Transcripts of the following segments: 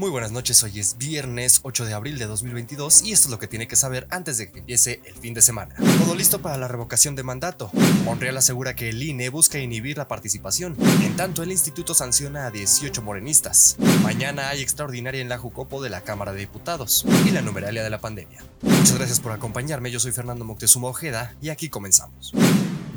Muy buenas noches, hoy es viernes 8 de abril de 2022 y esto es lo que tiene que saber antes de que empiece el fin de semana. Todo listo para la revocación de mandato. Monreal asegura que el INE busca inhibir la participación. En tanto, el instituto sanciona a 18 morenistas. Mañana hay extraordinaria en la Jucopo de la Cámara de Diputados y la numeralia de la pandemia. Muchas gracias por acompañarme, yo soy Fernando Moctezuma Ojeda y aquí comenzamos.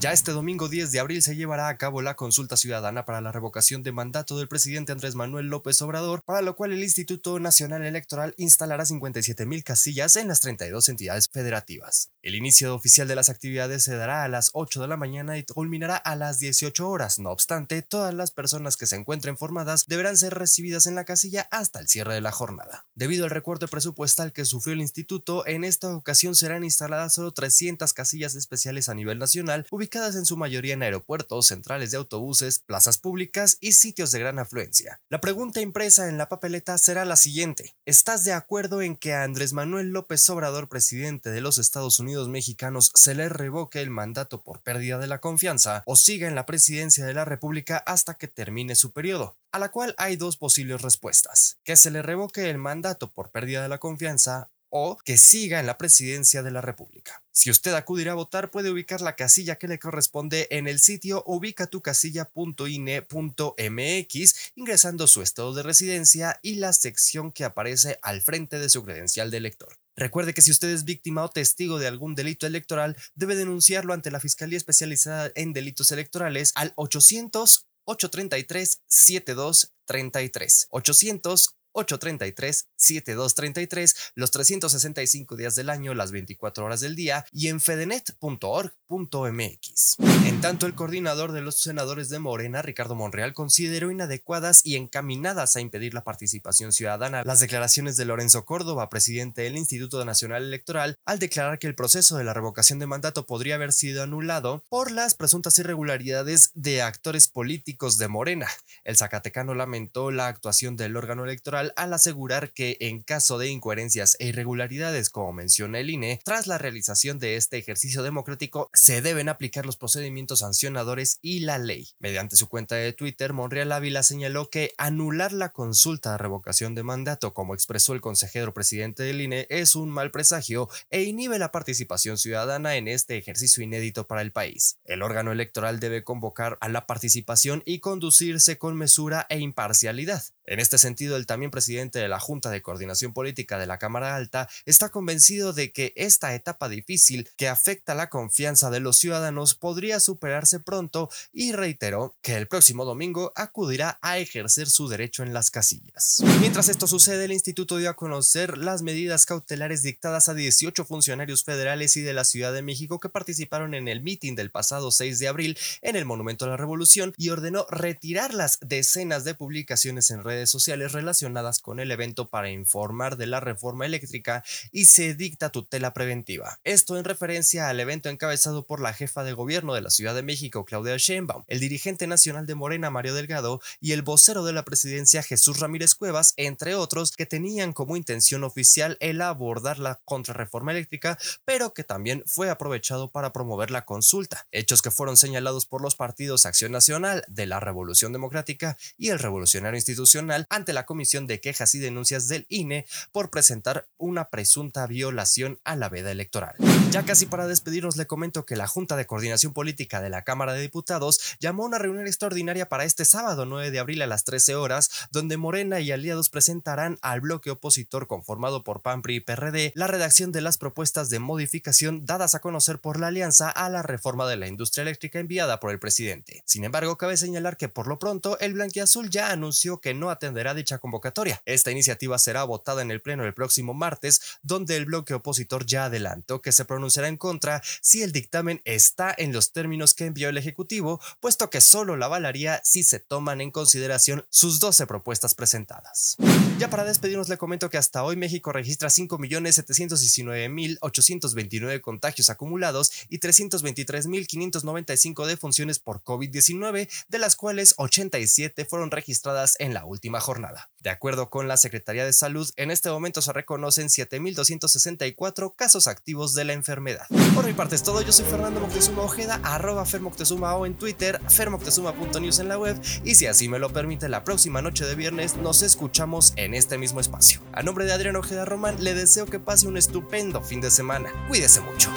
Ya este domingo 10 de abril se llevará a cabo la consulta ciudadana para la revocación de mandato del presidente Andrés Manuel López Obrador, para lo cual el Instituto Nacional Electoral instalará 57.000 casillas en las 32 entidades federativas. El inicio oficial de las actividades se dará a las 8 de la mañana y culminará a las 18 horas. No obstante, todas las personas que se encuentren formadas deberán ser recibidas en la casilla hasta el cierre de la jornada. Debido al recorte presupuestal que sufrió el instituto, en esta ocasión serán instaladas solo 300 casillas especiales a nivel nacional, ubicadas en su mayoría en aeropuertos, centrales de autobuses, plazas públicas y sitios de gran afluencia. La pregunta impresa en la papeleta será la siguiente. ¿Estás de acuerdo en que a Andrés Manuel López Obrador, presidente de los Estados Unidos mexicanos, se le revoque el mandato por pérdida de la confianza o siga en la presidencia de la República hasta que termine su periodo? A la cual hay dos posibles respuestas. Que se le revoque el mandato por pérdida de la confianza o que siga en la presidencia de la República. Si usted acudirá a votar, puede ubicar la casilla que le corresponde en el sitio ubicatucasilla.ine.mx, ingresando su estado de residencia y la sección que aparece al frente de su credencial de elector. Recuerde que si usted es víctima o testigo de algún delito electoral, debe denunciarlo ante la Fiscalía Especializada en Delitos Electorales al 800 833 7233 800 833-7233 los 365 días del año, las 24 horas del día y en fedenet.org.mx. En tanto, el coordinador de los senadores de Morena, Ricardo Monreal, consideró inadecuadas y encaminadas a impedir la participación ciudadana las declaraciones de Lorenzo Córdoba, presidente del Instituto Nacional Electoral, al declarar que el proceso de la revocación de mandato podría haber sido anulado por las presuntas irregularidades de actores políticos de Morena. El Zacatecano lamentó la actuación del órgano electoral al asegurar que en caso de incoherencias e irregularidades, como menciona el INE, tras la realización de este ejercicio democrático se deben aplicar los procedimientos sancionadores y la ley. Mediante su cuenta de Twitter, Monreal Ávila señaló que anular la consulta de revocación de mandato, como expresó el consejero presidente del INE, es un mal presagio e inhibe la participación ciudadana en este ejercicio inédito para el país. El órgano electoral debe convocar a la participación y conducirse con mesura e imparcialidad. En este sentido, el también presidente de la Junta de Coordinación Política de la Cámara Alta, está convencido de que esta etapa difícil que afecta la confianza de los ciudadanos podría superarse pronto y reiteró que el próximo domingo acudirá a ejercer su derecho en las casillas. Mientras esto sucede, el instituto dio a conocer las medidas cautelares dictadas a 18 funcionarios federales y de la Ciudad de México que participaron en el mitin del pasado 6 de abril en el Monumento a la Revolución y ordenó retirar las decenas de publicaciones en redes sociales relacionadas con el evento para informar de la reforma eléctrica y se dicta tutela preventiva. Esto en referencia al evento encabezado por la jefa de gobierno de la Ciudad de México, Claudia Sheinbaum, el dirigente nacional de Morena, Mario Delgado, y el vocero de la presidencia, Jesús Ramírez Cuevas, entre otros, que tenían como intención oficial el abordar la contrarreforma eléctrica, pero que también fue aprovechado para promover la consulta, hechos que fueron señalados por los partidos Acción Nacional de la Revolución Democrática y el Revolucionario Institucional ante la Comisión de quejas y denuncias del INE por presentar una presunta violación a la veda electoral. Ya casi para despedirnos le comento que la Junta de Coordinación Política de la Cámara de Diputados llamó una reunión extraordinaria para este sábado 9 de abril a las 13 horas, donde Morena y aliados presentarán al bloque opositor conformado por PAMPRI y PRD la redacción de las propuestas de modificación dadas a conocer por la alianza a la reforma de la industria eléctrica enviada por el presidente. Sin embargo, cabe señalar que por lo pronto el Blanquiazul ya anunció que no atenderá dicha convocatoria esta iniciativa será votada en el Pleno el próximo martes, donde el bloque opositor ya adelantó que se pronunciará en contra si el dictamen está en los términos que envió el Ejecutivo, puesto que solo la avalaría si se toman en consideración sus 12 propuestas presentadas. Ya para despedirnos le comento que hasta hoy México registra 5.719.829 contagios acumulados y 323.595 defunciones por COVID-19, de las cuales 87 fueron registradas en la última jornada. De acuerdo con la Secretaría de Salud, en este momento se reconocen 7.264 casos activos de la enfermedad. Por mi parte es todo, yo soy Fernando Moctezuma Ojeda, arroba Fermoctezuma o en Twitter, fermoctezuma.news en la web y si así me lo permite, la próxima noche de viernes nos escuchamos en este mismo espacio. A nombre de Adrián Ojeda Román, le deseo que pase un estupendo fin de semana. Cuídese mucho.